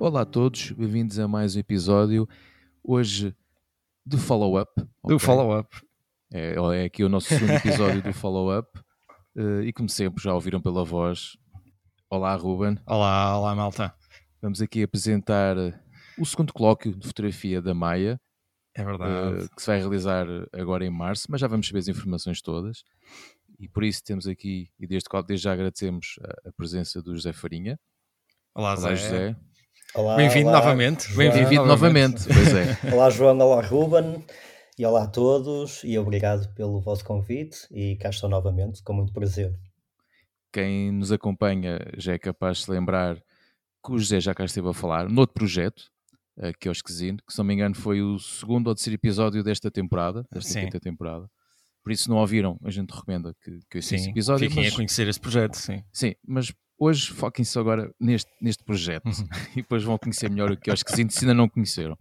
Olá a todos, bem-vindos a mais um episódio. Hoje do follow-up. Do follow-up. É, é aqui o nosso segundo episódio do follow-up. Eh, e como sempre, já ouviram pela voz. Olá, Ruben. Olá, olá, malta. Vamos aqui apresentar eh, o segundo colóquio de fotografia da Maia, É verdade. eh, que se vai realizar agora em março, mas já vamos saber as informações todas. E por isso temos aqui, e desde, desde já agradecemos a, a presença do José Farinha. olá, Olá, Zé. José. Olá, Bem-vindo olá, novamente. João. Bem-vindo novamente. Pois é. Olá, João. Olá, Ruben. E olá a todos. E obrigado pelo vosso convite. E cá estou novamente, com muito prazer. quem nos acompanha já é capaz de se lembrar que o José já cá esteve a falar noutro projeto, eh, que é o Esquisino, que se não me engano foi o segundo ou terceiro episódio desta temporada, desta Sim. quinta temporada. Por isso, se não ouviram, a gente recomenda que, que esse Sim, episódio. fiquem Mas, a conhecer esse projeto, sim. sim, mas hoje foquem-se agora neste, neste projeto Uhum. e depois vão conhecer melhor o que é o Esquisino, se ainda não conheceram.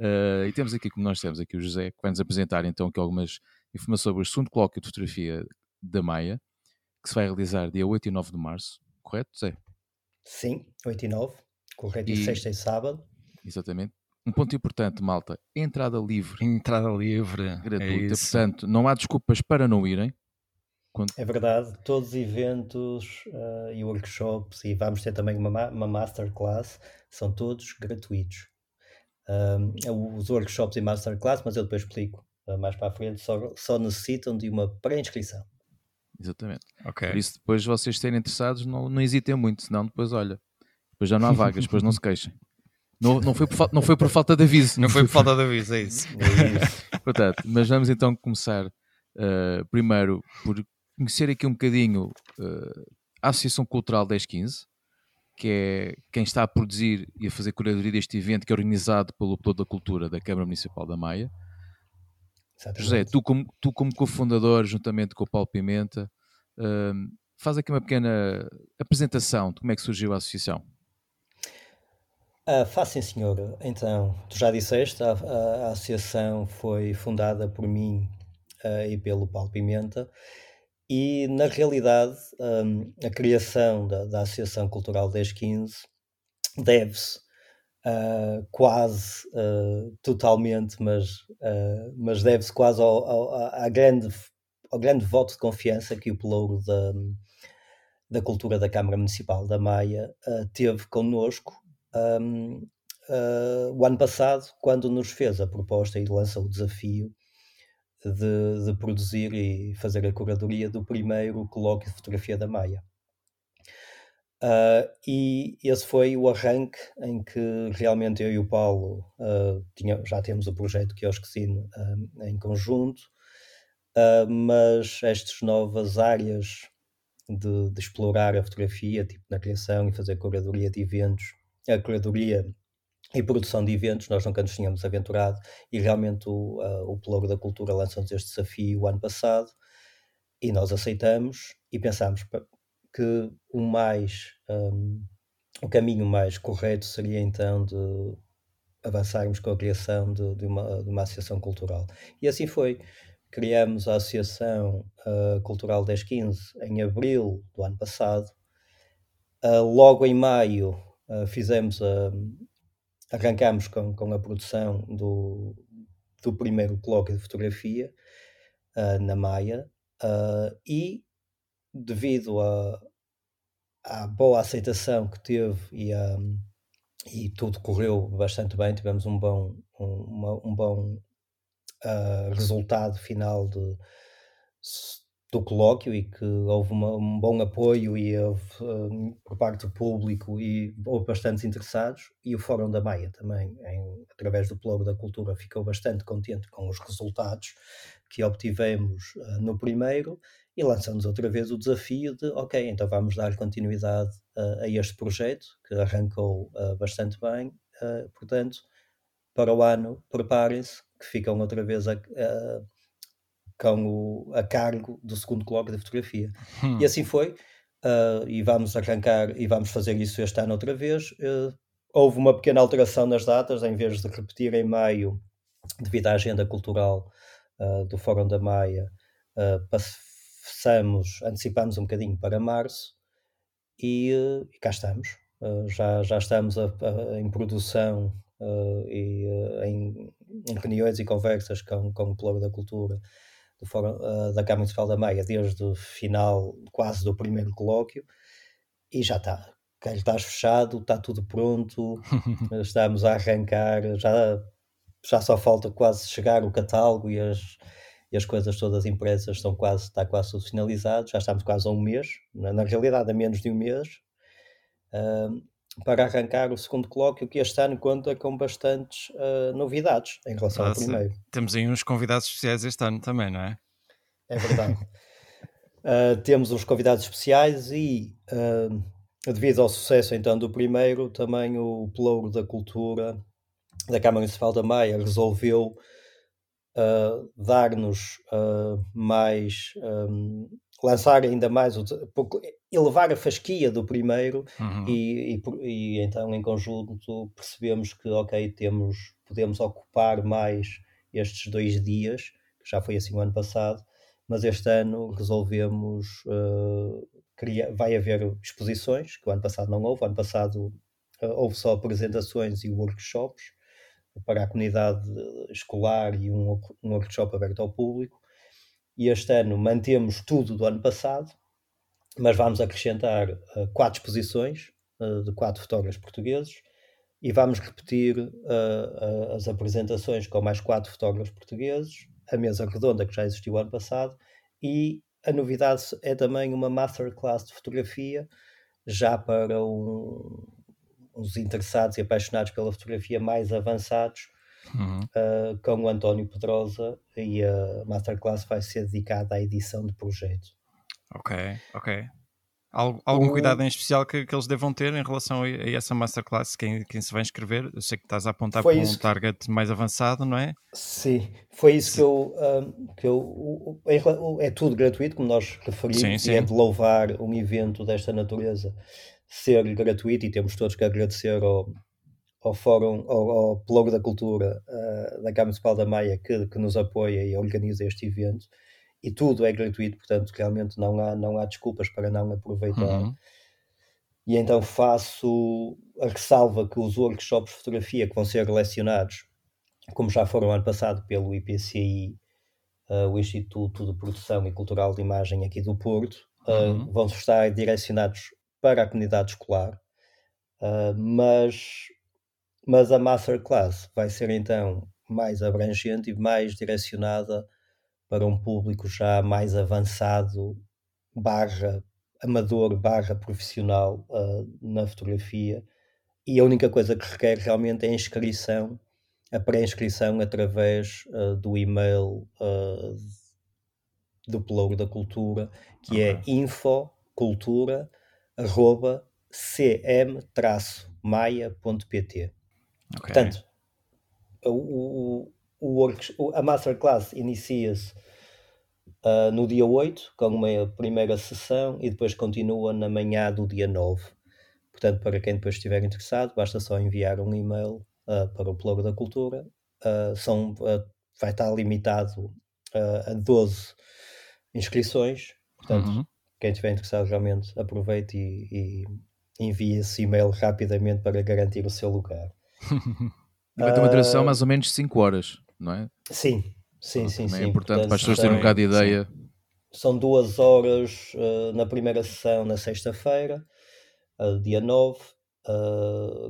Eh, e temos aqui, como nós temos aqui o José, que vai nos apresentar então aqui algumas informações sobre o segundo colóquio de fotografia da Maia, que se vai realizar dia 8 e 9 de março, correto, Zé? Sim, 8 e 9. Correto, E- e sexta e sábado. Exatamente. Um ponto importante, malta, entrada livre, Entrada livre. gratuita, É portanto, não há desculpas para não irem. Quando- É verdade, todos os eventos ah, e workshops, e vamos ter também uma, ma- uma masterclass, são todos gratuitos. Ahm, os workshops e masterclass, mas eu depois explico ah, mais para a frente, só, só necessitam de uma pré-inscrição. Exatamente. Ok. Por isso, depois vocês estarem interessados, não, não hesitem muito, senão depois, olha, depois já não há vagas, depois não se queixem. Não, não, foi por, não foi por falta de aviso. Não foi por falta de aviso, é isso. É isso. Portanto, mas vamos então começar uh, primeiro por conhecer aqui um bocadinho uh, a Associação Cultural 1015, que é quem está a produzir e a fazer curadoria deste evento, que é organizado pelo Plano da Cultura da Câmara Municipal da Maia. Exatamente. José, tu como, tu como cofundador, juntamente com o Paulo Pimenta, um, faz aqui uma pequena apresentação de como é que surgiu a associação. Ah, faz sim, senhor. Então, tu já disseste, a, a- a associação foi fundada por mim ah, e pelo Paulo Pimenta, e na realidade hum, a criação da, da Associação Cultural 1015 deve-se ah, quase ah, totalmente, mas, ah, mas deve-se quase ao, ao, à- grande, ao grande voto de confiança que o Pelouro da, da Cultura da Câmara Municipal da Maia teve connosco um, uh, o ano passado, quando nos fez a proposta e lançou o desafio de, de produzir e fazer a curadoria do primeiro colóquio de fotografia da Maia. Uh, e esse foi o arranque em que realmente eu e o Paulo uh, tinha- já temos o projeto que é o Esquecino um, em conjunto, uh, mas estas novas áreas de, de explorar a fotografia, tipo na criação e fazer curadoria de eventos, a curadoria e produção de eventos, nós nunca nos tínhamos aventurado e realmente o, ah, o Pelouro da Cultura lançou-nos este desafio o ano passado e nós aceitamos e pensámos que o mais hum, o caminho mais correto seria então de avançarmos com a criação de, de uma, de uma associação cultural. E assim foi. Criamos a Associação ah, Cultural 1015 em abril do ano passado. Ah, logo em maio ah, fizemos a, arrancámos com, com a produção do, do primeiro colóquio de fotografia ah, na Maia ah, e devido a- à boa aceitação que teve e, a- e tudo correu bastante bem, tivemos um bom, um, uma- um bom ah, resultado final de, do colóquio e que houve uma- um bom apoio e houve, ah, por parte do público e houve bastantes interessados. E o Fórum da Maia também, em- através do Pelouro da Cultura, ficou bastante contente com os resultados que obtivemos ah, no primeiro e lançamos outra vez o desafio de, ok, então vamos dar continuidade ah, a este projeto que arrancou ah, bastante bem, portanto, para o ano, preparem-se que ficam outra vez a, a- com o, a cargo do segundo colóquio de fotografia. Hum. E assim foi, ah, e vamos arrancar e vamos fazer isso este ano outra vez. Ah, houve uma pequena alteração nas datas, em vez de repetir em maio, devido à agenda cultural ah, do Fórum da Maia, passamos, antecipamos um bocadinho para março e, e cá estamos. uh, já, já estamos a, a, em produção uh, e em, em, reuniões e conversas com, com o Plano da Cultura do Fórum, da Câmara Municipal da Meia desde o final quase do primeiro colóquio e já está. Cartaz fechado, está tudo pronto, estamos a arrancar, já, já só falta quase chegar o catálogo e as, e as coisas todas impressas estão quase, está quase tudo finalizado, já estamos quase a um mês, na, na realidade a menos de um mês, uh, para arrancar o segundo colóquio, que este ano conta com bastantes uh, novidades em relação ao primeiro. Temos aí uns convidados especiais este ano também, não é? É verdade. uh, temos os convidados especiais e, devido ao sucesso então do primeiro, também o Pelouro da Cultura da Câmara Municipal da Maia resolveu uh, dar-nos uh, mais, um, lançar ainda mais, o, elevar a fasquia do primeiro uhum. e, e, e, então em conjunto percebemos que, ok, temos, podemos ocupar mais estes dois dias, que já foi assim o ano passado, mas este ano resolvemos, uh, criar, vai haver exposições, que o ano passado não houve, o ano passado houve só apresentações e workshops, para a comunidade escolar e um, um workshop aberto ao público. E este ano mantemos tudo do ano passado, mas vamos acrescentar uh, quatro exposições uh, de quatro fotógrafos portugueses e vamos repetir uh, as apresentações com mais quatro fotógrafos portugueses, a mesa redonda que já existiu ano passado e a novidade é também uma masterclass de fotografia já para um, os interessados e apaixonados pela fotografia mais avançados, uhum. uh, com o António Pedrosa, e a Masterclass vai ser dedicada à edição de projeto. Ok, ok. Algo, algum o... cuidado em especial que, que, eles devam ter em relação a, a, essa Masterclass, quem, quem se vai inscrever? Eu sei que estás a apontar para um target mais avançado, não é? Sim, foi isso que eu. Um, que eu é tudo gratuito, como nós referimos, sim, sim. e é de louvar um evento desta natureza ser gratuito e temos todos que agradecer ao, ao Fórum, ao, ao da Cultura uh, da Câmara Municipal da Maia que, que nos apoia e organiza este evento e tudo é gratuito, portanto realmente não há, não há desculpas para não aproveitar. Uhum. E então faço a ressalva que os workshops de fotografia que vão ser lecionados, como já foram ano passado pelo IPCI, uh, o Instituto de Produção e Cultural de Imagem aqui do Porto, uh, uhum. vão estar direcionados para a comunidade escolar, uh, mas, mas a Masterclass vai ser então mais abrangente e mais direcionada para um público já mais avançado, barra amador, barra profissional uh, na fotografia. E a única coisa que requer realmente é a inscrição, a pré-inscrição através uh, do e-mail uh, do Pelouro da Cultura, que é okay. é infocultura arroba cm-maia.pt. Okay. Portanto, o, o, o, a Masterclass inicia-se uh, no dia 8, com uma primeira sessão, e depois continua na manhã do dia 9. Portanto, para quem depois estiver interessado, basta só enviar um e-mail uh, para o Plano da Cultura. Uh, são, vai estar limitado a 12 inscrições. Portanto, uhum quem estiver interessado realmente aproveite e, e envie esse e-mail rapidamente para garantir o seu lugar. Vai ter uma duração uh, mais ou menos 5 horas, não é? Sim, sim, sim. sim. É importante para as pessoas terem um bocado de ideia. Sim. São duas horas uh, na primeira sessão, na sexta-feira, uh, dia 9,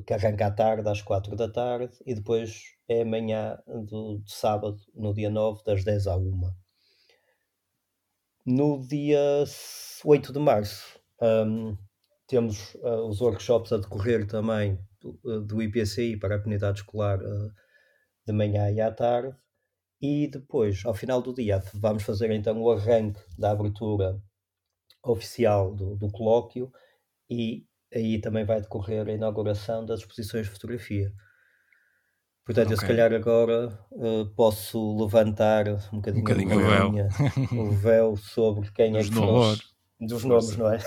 que arranca à tarde, às 4 da tarde, e depois é amanhã do, de sábado, no dia 9, das 10 à 1. No dia 8 de março um, temos uh, os workshops a decorrer também do, IPCI para a comunidade escolar uh, de manhã e à tarde. E depois, ao final do dia, vamos fazer então o arranque da abertura oficial do, do colóquio e aí também vai decorrer a inauguração das exposições de fotografia. Portanto, okay. eu se calhar agora uh, posso levantar um bocadinho, um bocadinho o, véu. o véu sobre quem é que são dos nomes, não é?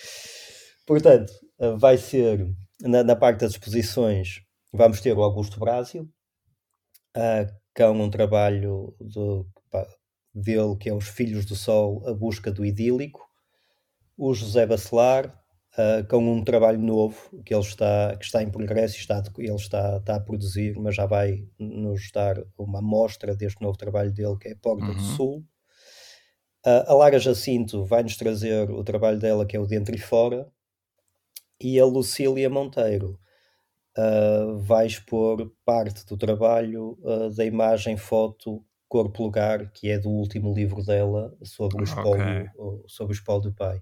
Portanto, uh, vai ser na, na, parte das exposições, vamos ter o Augusto Brásio, uh, com um trabalho do, pá, dele que é Os Filhos do Sol, a busca do idílico, o José Bacelar, uh, com um trabalho novo que ele está, que está em progresso e está, ele está, está a produzir, mas já vai nos dar uma amostra deste novo trabalho dele, que é Porta uhum. do Sul. Uh, a Lara Jacinto vai nos trazer o trabalho dela, que é o Dentro e Fora, e a Lucília Monteiro uh, vai expor parte do trabalho uh, da imagem foto Corpo Lugar, que é do último livro dela sobre o espólio, okay. sobre o espólio do pai.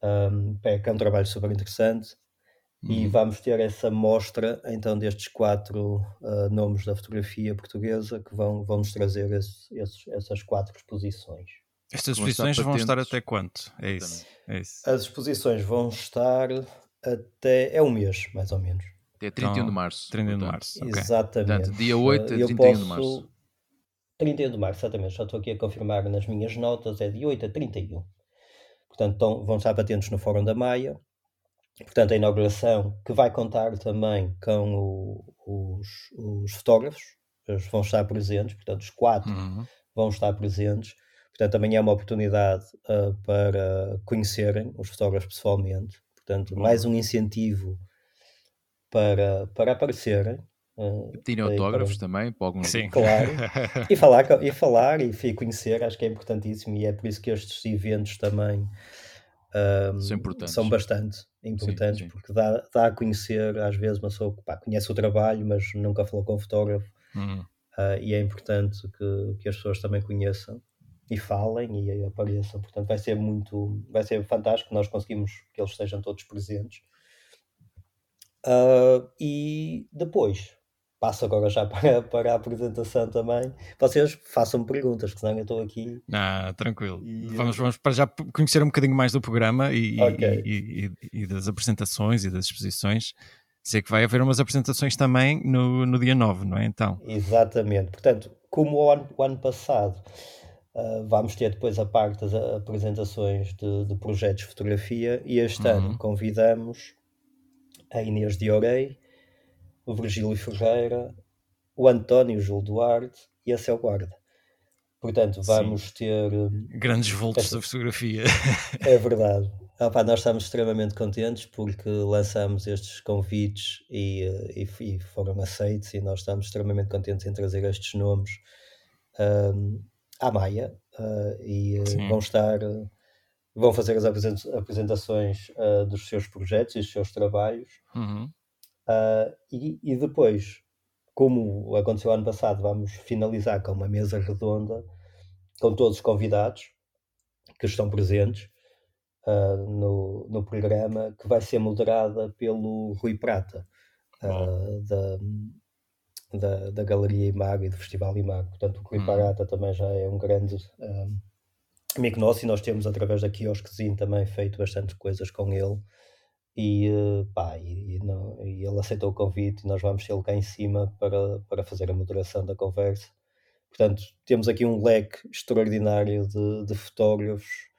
Um, é, que é um trabalho super interessante. E uhum. vamos ter essa mostra então destes quatro uh, nomes da fotografia portuguesa que vão, vão nos trazer esse, esses, essas quatro exposições. Estas exposições vão estar até quanto? É isso, é isso. As exposições vão estar até. É um mês, mais ou menos. Até 31 então, de março. 31 de março. Okay. Exatamente. Portanto, dia 8 a 31 posso... de março. 31 de março, exatamente. Já estou aqui a confirmar nas minhas notas, é de 8 a 31. Portanto, estão, vão estar patentes no Fórum da Maia. Portanto, a inauguração que vai contar também com o, os, os, fotógrafos, eles vão estar presentes, portanto, os quatro uhum. vão estar presentes. Portanto, também é uma oportunidade uh, para conhecerem os fotógrafos pessoalmente. Portanto, mais um incentivo para, para aparecerem. Uh, Pedirem autógrafos para... também para alguns. Sim. Claro. e, falar, e falar e conhecer, acho que é importantíssimo e é por isso que estes eventos também um, são, são bastante importantes sim, sim. porque dá, dá a conhecer, às vezes, uma pessoa que pá, conhece o trabalho, mas nunca falou com o fotógrafo. Uhum. Uh, e é importante que, que as pessoas também conheçam e falem e apareçam. Portanto, vai ser muito, vai ser fantástico. Nós conseguimos que eles estejam todos presentes. Uh, e depois, passo agora já para, para a apresentação também. Vocês façam perguntas, que senão eu estou aqui. Ah, tranquilo. E... Vamos, vamos para já conhecer um bocadinho mais do programa e, okay. e, e, das apresentações e das exposições. Sei que vai haver umas apresentações também no, no dia 9, não é? Então. Exatamente. Portanto, como o ano, o ano passado Uh, vamos ter depois a parte das apresentações de, de projetos de fotografia e este uhum. ano convidamos a Inês de Orei, o Virgílio Ferreira, o António Júlio Duarte e a Céu Guarda. Portanto, vamos Sim. ter. Hum, Grandes voltos da fotografia. É verdade. Ah, pá, nós estamos extremamente contentes porque lançamos estes convites e, e, e, foram aceitos, e nós estamos extremamente contentes em trazer estes nomes. Um, à Maia uh, e uh, vão estar, uh, vão fazer as apresentações dos seus projetos e dos seus trabalhos. Uhum. E, e, depois, como aconteceu ano passado, vamos finalizar com uma mesa redonda com todos os convidados que estão presentes no, no programa, que vai ser moderada pelo Rui Prata. da, da, da Galeria Imago e do Festival Imago. Portanto, o Clipe hum. também já é um grande um, amigo nosso e nós temos, através da Quiosquezinho, também feito bastante coisas com ele. E, eh, pá, e, e, não, e ele aceitou o convite e nós vamos tê-lo cá em cima para, para fazer a moderação da conversa. Portanto, temos aqui um leque extraordinário de, de fotógrafos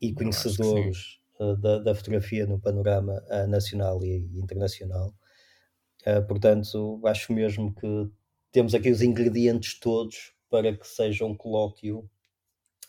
e conhecedores eh, da, da, fotografia no panorama uh, nacional e internacional. Uh, portanto, acho mesmo que temos aqui os ingredientes todos para que seja um colóquio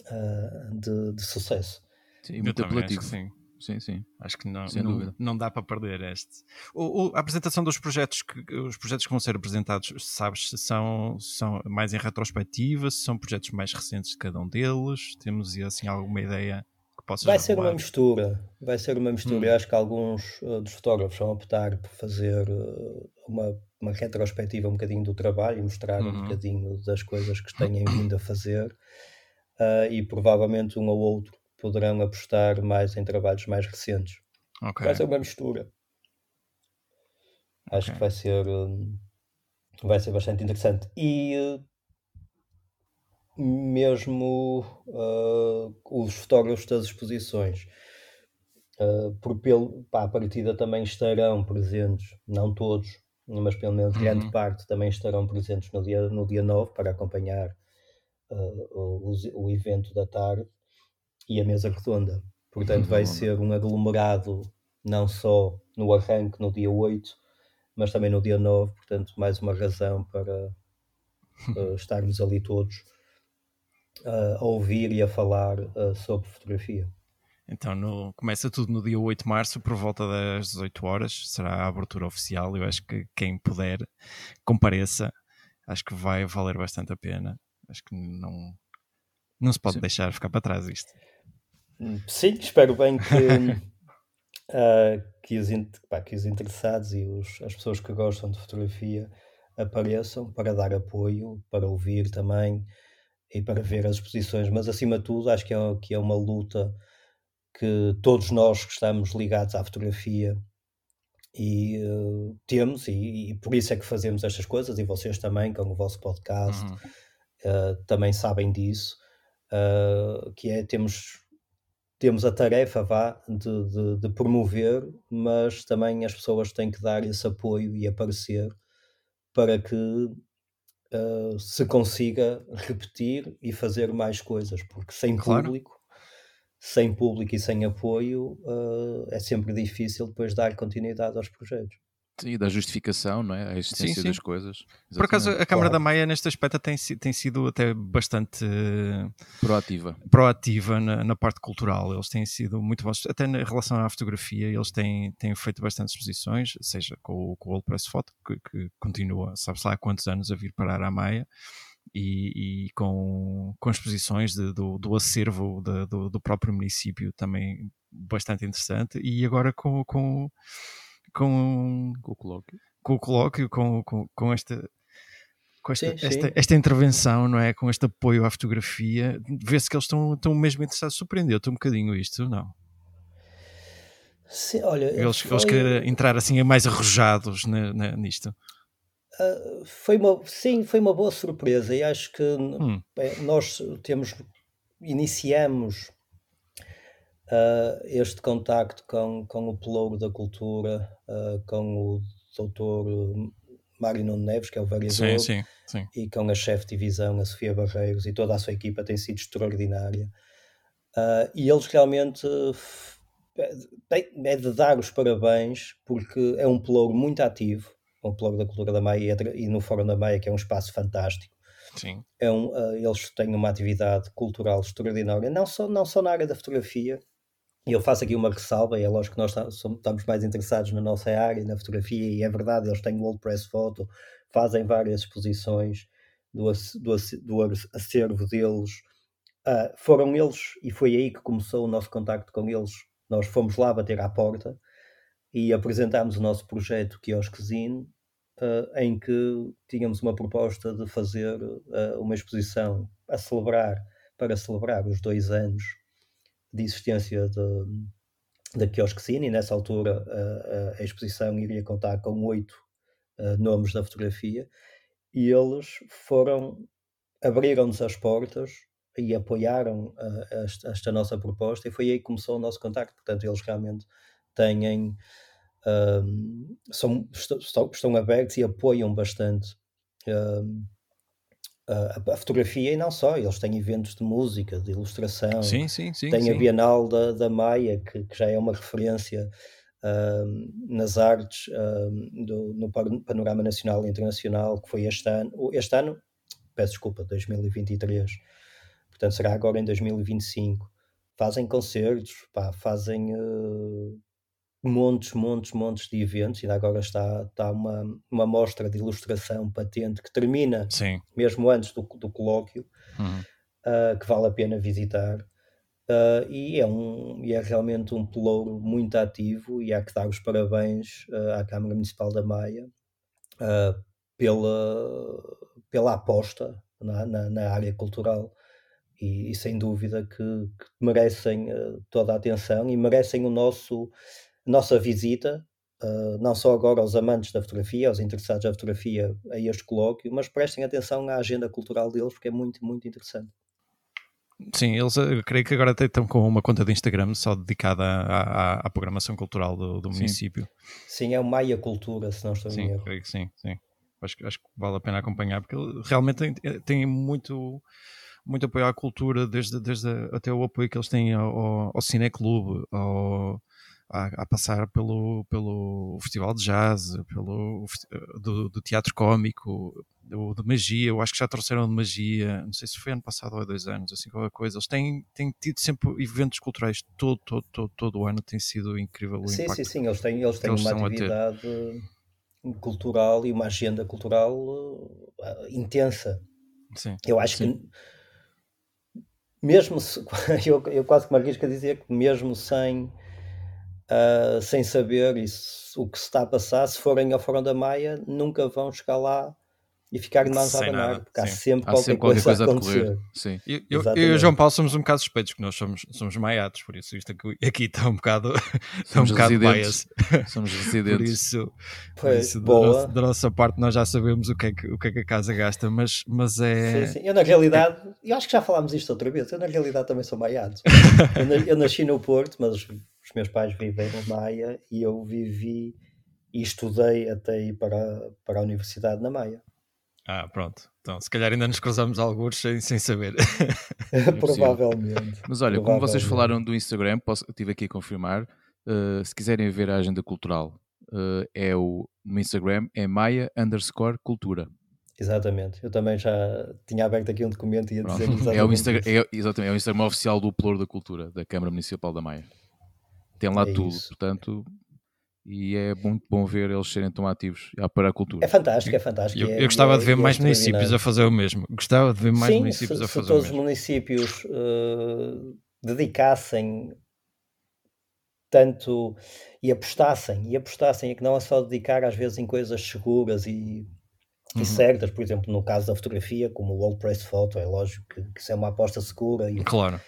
uh, de, de, sucesso. Sim, muito apelativo. Sim. Sim, sim. Acho que não, não, não, dá para perder este. O, o, a apresentação dos projetos que os projetos que vão ser apresentados, sabes se são, são mais em retrospectiva, se são projetos mais recentes de cada um deles? Temos assim alguma ideia? Possas Vai ser uma mistura, vai ser uma mistura. Hum. Eu acho que alguns uh, dos fotógrafos vão optar por fazer uh, uma, uma retrospectiva um bocadinho do trabalho e mostrar uhum. um bocadinho das coisas que têm vindo a fazer uh, e provavelmente um ou outro poderão apostar mais em trabalhos mais recentes. Okay. Vai ser uma mistura. Acho okay. que vai ser, vai ser bastante interessante. E mesmo uh, os fotógrafos das exposições. Uh, por pelo, pá, a partida também estarão presentes, não todos, mas pelo menos uhum. grande parte também estarão presentes no dia, no dia 9 para acompanhar uh, o, o evento da tarde e a mesa redonda. Portanto, vai ser um aglomerado não só no arranque no dia 8, mas também no dia 9. Portanto, mais uma razão para uh, estarmos ali todos a ouvir e a falar uh, sobre fotografia. Então no, começa tudo no dia 8 de março, por volta das 18 horas, será a abertura oficial. Eu acho que quem puder compareça, acho que vai valer bastante a pena. Acho que não, não se pode Sim. deixar ficar para trás isto. Sim, espero bem que, uh, que, os, pá, que os interessados e os, as pessoas que gostam de fotografia apareçam para dar apoio, para ouvir também e para ver as exposições, mas acima de tudo acho que é, que é uma luta que todos nós que estamos ligados à fotografia e uh, temos, e, e, por isso é que fazemos estas coisas, e vocês também, com o vosso podcast, uhum. uh, também sabem disso, uh, que é, temos, temos a tarefa, vá, de, de, de, promover, mas também as pessoas têm que dar esse apoio e aparecer para que se consiga repetir e fazer mais coisas, porque sem claro. público sem público e sem apoio, uh, é sempre difícil depois dar continuidade aos projetos. Sim, da justificação, não é? A existência sim, sim. das coisas. Exatamente. Por acaso, a Câmara claro. da Maia, neste aspecto, tem, tem sido até bastante proativa, proativa na, na, parte cultural. Eles têm sido muito bons, até em relação à fotografia, eles têm, têm feito bastantes exposições, seja com, com o Old Press Photo, que, que continua, sabe-se lá há quantos anos a vir parar à Maia e, e com, com exposições de, do, do acervo de, do, do, próprio município também bastante interessante e agora com, com, com, com o colóquio com o colóquio, com, com, com esta com esta, sim, sim. Esta, esta, intervenção, não é? Com este apoio à fotografia, vê-se que eles estão, estão mesmo interessados. Surpreendeu-te um bocadinho isto, não? Sim, olha, eles, foi... eles querem entrar assim mais arrojados na, na, nisto. Uh, foi uma, sim, foi uma boa surpresa e acho que hum. nós temos, iniciamos uh, este contacto com, com o pelouro da cultura, uh, com o doutor Mário Nuno Neves, que é o vereador, sim, sim, sim. e com a chefe de divisão, a Sofia Barreiros, e toda a sua equipa tem sido extraordinária. e eles realmente é, é de dar os parabéns porque é um pelouro muito ativo, o Blog da Cultura da Maia e no Fórum da Maia, que é um espaço fantástico. Sim. É um, uh, eles têm uma atividade cultural extraordinária, não só, não só na área da fotografia, e eu faço aqui uma ressalva, é lógico que nós estamos mais interessados na nossa área, na fotografia, e é verdade, eles têm o Old Press Photo, fazem várias exposições do, do, do acervo deles. Uh, foram eles, e foi aí que começou o nosso contacto com eles. Nós fomos lá bater à porta e apresentámos o nosso projeto Quiosquezine, uh, em que tínhamos uma proposta de fazer uh, uma exposição a celebrar, para celebrar os dois anos de existência da Quiosquezine, e nessa altura uh, a exposição iria contar com oito nomes da fotografia, e eles foram, abriram-nos as portas e apoiaram esta, nossa proposta, e foi aí que começou o nosso contacto, portanto eles realmente têm um, são, estão, estão abertos e apoiam bastante um, a, a, fotografia e não só, eles têm eventos de música, de ilustração, sim, sim, sim, tem a Bienal da, da Maia, que, que já é uma referência um, nas artes do, no panorama nacional e internacional, que foi este ano, este ano, peço desculpa, 2023, portanto será agora em 2025. Fazem concertos, pá, fazem uh, montes, montes, montes de eventos. Ainda agora está, está uma, uma mostra de ilustração patente que termina Sim. mesmo antes do, do colóquio, uhum. uh, que vale a pena visitar. Uh, e, é um, e é realmente um pelouro muito ativo e há que dar os parabéns uh, à Câmara Municipal da Maia pela, pela aposta na, na, na área cultural. E, e, sem dúvida que, que merecem toda a atenção e merecem o nosso nossa visita, uh, não só agora aos amantes da fotografia, aos interessados da fotografia, a este colóquio, mas prestem atenção à agenda cultural deles, porque é muito, muito interessante. Sim, eles eu creio que agora estão com uma conta de Instagram só dedicada à, à, à programação cultural do, do município. Sim, é o Maia Cultura, se não estou sim, em erro. Creio que sim, sim. Acho, acho que vale a pena acompanhar, porque realmente tem, tem muito muito apoio à cultura, desde, desde até o apoio que eles têm ao, ao Cineclube, ao, a, a, passar pelo, pelo Festival de Jazz, pelo do, do Teatro Cómico, do, de Magia, eu acho que já trouxeram de Magia, não sei se foi ano passado ou há dois anos, assim qualquer coisa. Eles têm, têm tido sempre eventos culturais todo, todo, todo, todo o ano, tem sido incrível o sim, impacto. Sim, sim, eles têm, eles têm eles uma atividade cultural e uma agenda cultural uh, intensa. Sim, eu acho sim. que mesmo se, eu, eu quase que me arrisco a dizer que mesmo sem uh, sem saber isso, o que se está a passar, se forem ao Fórum da Maia, nunca vão chegar lá e ficar de mãos a abanar, porque há sempre, há qualquer, sempre qualquer, coisa, a acontecer. Sim. Eu, eu, eu, e o João Paulo somos um bocado suspeitos, porque nós somos, somos maiados, por isso isto aqui, aqui está um bocado, está um bocado bias. Somos residentes. por isso, por isso da, nossa, da, nossa, parte nós já sabemos o que é que, o que, é que a casa gasta, mas, mas é... Sim, sim. Eu na realidade, eu acho que já falámos isto outra vez, eu na realidade também sou maiado. eu, eu nasci no Porto, mas os meus pais vivem no Maia e eu vivi e estudei até ir para, para a Universidade na Maia. Ah, pronto. Então, se calhar ainda nos cruzamos alguns sem, sem saber. Provavelmente. Mas olha, Provavelmente. como vocês falaram do Instagram, posso, estive aqui a confirmar. Uh, se quiserem ver a agenda cultural, uh, é o no Instagram, é Maia underscore cultura. Exatamente, eu também já tinha aberto aqui um documento e ia dizer exatamente. É o, Instagram, é, exatamente, é o Instagram oficial do Pluro da Cultura, da Câmara Municipal da Maia. Tem lá é tudo, isso. portanto, e é muito bom ver eles serem tão ativos para a cultura. É fantástico, é fantástico. Eu, é, eu gostava é, de ver mais municípios a fazer o mesmo. Gostava de ver mais Sim, municípios se, a fazer se todos o mesmo. os municípios uh, dedicassem tanto e apostassem, e apostassem, é que não é só dedicar às vezes em coisas seguras e, uhum. e certas, por exemplo, no caso da fotografia, como o Old Press Photo, é lógico que, que isso é uma aposta segura e, claro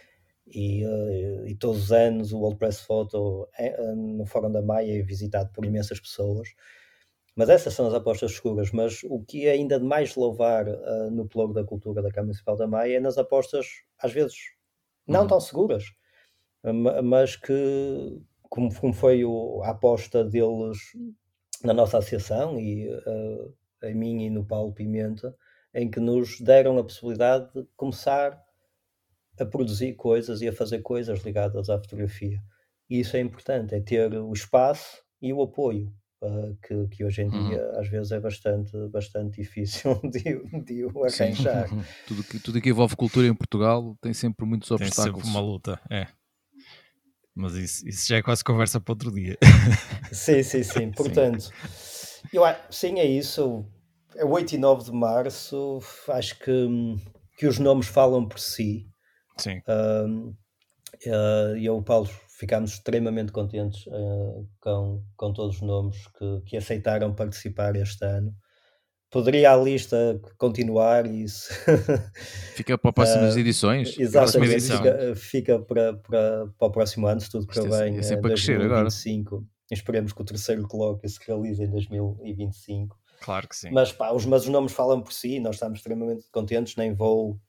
e, uh, e todos os anos o World Press Photo é, no Fórum da Maia é visitado por imensas pessoas. Mas essas são as apostas seguras. Mas o que é ainda de mais louvar uh, no plano da cultura da Câmara Municipal da Maia é nas apostas, às vezes, não uhum. tão seguras, mas que, como, como foi o, a aposta deles na nossa associação e uh, em mim e no Paulo Pimenta, em que nos deram a possibilidade de começar a produzir coisas e a fazer coisas ligadas à fotografia. E isso é importante, é ter o espaço e o apoio, uh, que, que hoje em uhum. dia às vezes é bastante, bastante difícil de, de o arranjar. tudo, que, tudo que envolve cultura em Portugal tem sempre muitos tem obstáculos. Tem sempre uma luta, é. Mas isso, isso já é quase conversa para outro dia. sim, sim, sim. Portanto, sim. Eu, sim, é isso. É 8 e 9 de março. Acho que, que os nomes falam por si. Sim. Uh, uh, e eu e o Paulo ficámos extremamente contentes uh, com, com todos os nomes que, que aceitaram participar este ano. Poderia a lista continuar e isso. Fica para próximas edições. Exatamente, edição. fica, fica para, para, para o próximo ano, se tudo correr é, bem. É sempre a crescer agora. Esperemos que o terceiro colóquio se realize em 2025. Claro que sim. Mas, pá, os, mas os nomes falam por si, nós estamos extremamente contentes, nem vou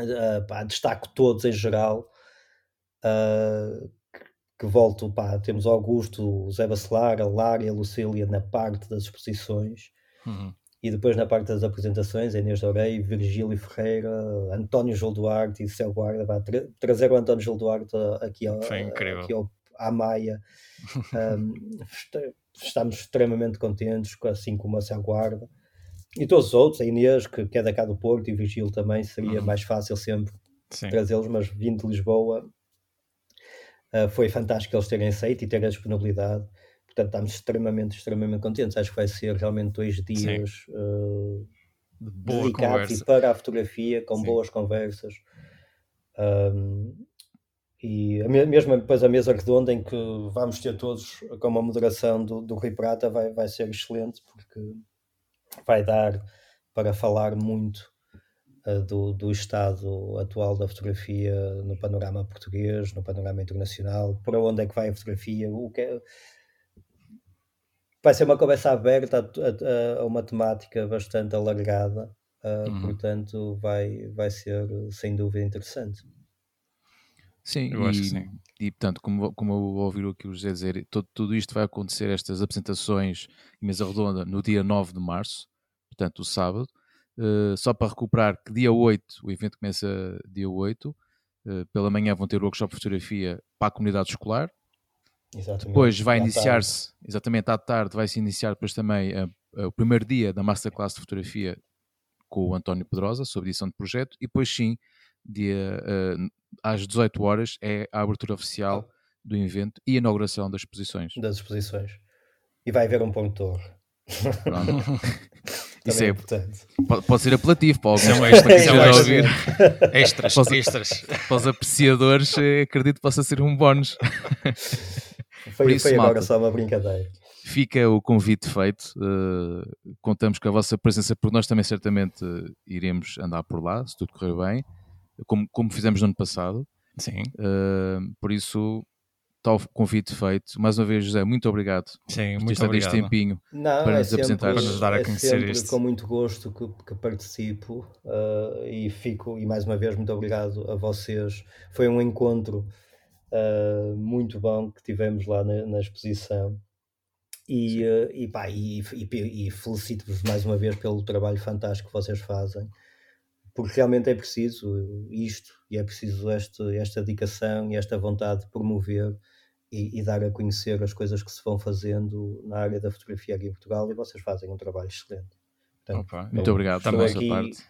uh, pá, destaco todos em geral. Uh, que volto, pá, temos Augusto, Zé Bacelar, a Lara e a Lucília na parte das exposições. Uhum. E depois na parte das apresentações, Inês Dorei, Virgílio Ferreira, António Gil Duarte e Céu Guarda. Pá, tra trazer o António Gil Duarte aqui, ao, aqui ao, à Maia. um, estamos extremamente contentes, assim como a Céu Guarda e todos os outros, a Inês, que, que é da cá do Porto, e o Vigil também, seria uhum. mais fácil sempre trazê-los, mas vindo de Lisboa, uh, foi fantástico eles terem aceito e terem a disponibilidade. Portanto, estamos extremamente, extremamente contentes. Acho que vai ser realmente dois dias uh, de dedicados e para a fotografia, com Sim. boas conversas. Um, e a mesmo depois a mesa redonda em que vamos ter todos com uma moderação do, do Rui Prata vai, vai ser excelente, porque vai dar para falar muito uh, do, do estado atual da fotografia no panorama português, no panorama internacional, para onde é que vai a fotografia, o que é... Vai ser uma conversa aberta a, a, a uma temática bastante alargada, uh, uhum. portanto vai, vai ser sem dúvida interessante. Sim, eu e, acho que sim. E portanto, como, como eu ouvi aqui o José dizer, todo, tudo isto vai acontecer, estas apresentações e mesa redonda, no dia 9 de março, portanto, o sábado. Uh, só para recuperar que dia 8, o evento começa dia 8, uh, eh, pela manhã vão ter o workshop de fotografia para a comunidade escolar, Exatamente. Depois vai iniciar-se, exatamente à tarde, vai se iniciar depois também a- a- o primeiro dia da Masterclass de Fotografia com o António Pedrosa, sobre edição de projeto, e depois sim, dia, eh, às 18 horas, é a abertura oficial do evento e a inauguração das exposições. das exposições. E vai haver um ponto. Isso Também é, importante. pode, pode ser apelativo para alguns São extras, são ouvir. Extras, Posso- extras. Para os apreciadores, eh, acredito que possa ser um bónus. Foi, isso, foi agora malta. só uma brincadeira. Fica o convite feito. eh, contamos com a vossa presença, porque nós também certamente eh, iremos andar por lá, se tudo correr bem, como, como fizemos no ano passado. Sim, Eh, por isso, o convite feito. Mais uma vez, José, muito obrigado sim, por muito estado este obrigado. tempinho. Não, Para é nos sempre, apresentar. Para nos dar a é conhecer sempre isto. com muito gosto que, que participo ah, e fico, e mais uma vez, muito obrigado a vocês. Foi um encontro ah, muito bom que tivemos lá na, na exposição. E, ah, e, pá, e, e- e felicito-vos mais uma vez pelo trabalho fantástico que vocês fazem, porque realmente é preciso isto, e é preciso este, esta dedicação e esta vontade de promover e, e dar a conhecer as coisas que se vão fazendo na área da fotografia aqui em Portugal e vocês fazem um trabalho excelente. Portanto, Opa, Muito eu obrigado estou aqui, parte.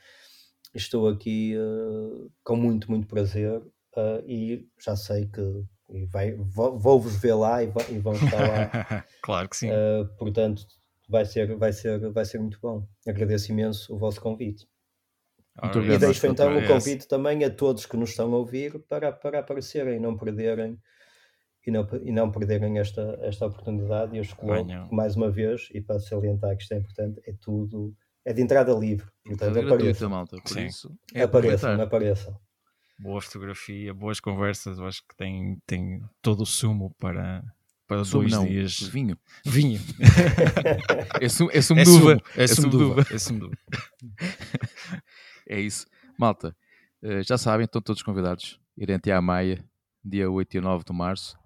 estou aqui eh, com muito, muito prazer eh, e já sei que vai, vou- vou-vos ver lá e, e vão estar lá. claro que sim. Eh, portanto, vai ser, vai, ser, vai ser muito bom. Agradeço imenso o vosso convite. Muito E deixo então o esse- convite também a todos que nos estão a ouvir para, para aparecerem e não perderem e não, e não perderem esta, esta oportunidade. E eu Venham. mais uma vez, e para salientar que isto é importante, é tudo, é de entrada livre. Portanto, gratuita, apareçam, malta. Por Sim. isso, é apareçam, apareçam. Boa fotografia, boas conversas. Eu acho que tem, tem todo o sumo para, para Sumo dois não, dias. vinho. Vinho. É sumo, é sumo É de uva. sumo, é sumo de uva. É sumo de uva. É isso. Malta, eh, já sabem, estão todos convidados. Irem até à Maia, dia 8 e 9 de março.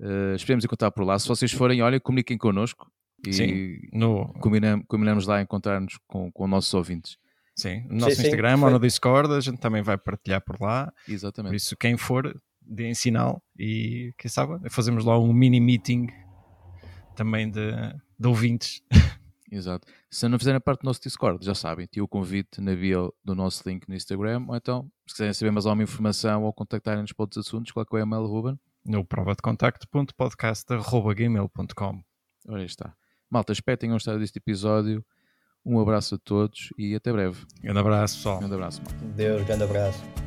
Eh, esperemos encontrar por lá. Se vocês forem, olhem, comuniquem connosco e Sim. No, combinam- combinamos lá encontrar-nos com, com nossos ouvintes. sim, no nosso sim, Instagram ou no. Discord, a gente também vai partilhar por lá. Por Exatamente. isso, quem for, deem sinal e, quem sabe, fazemos lá um mini meeting também de, de ouvintes. Exato. Se não fizerem parte do nosso Discord, já sabem, tem o convite na bio do nosso link no Instagram, ou então, se quiserem saber mais alguma informação ou contactarem-nos para outros assuntos, qual é é o e-mail, Ruben? No prova de contacto.podcast.gmail.com Ora aí está. Malta, espero que tenham gostado deste episódio. Um abraço a todos e até breve. Grande abraço, pessoal. Um grande abraço, malta. Deus, grande abraço.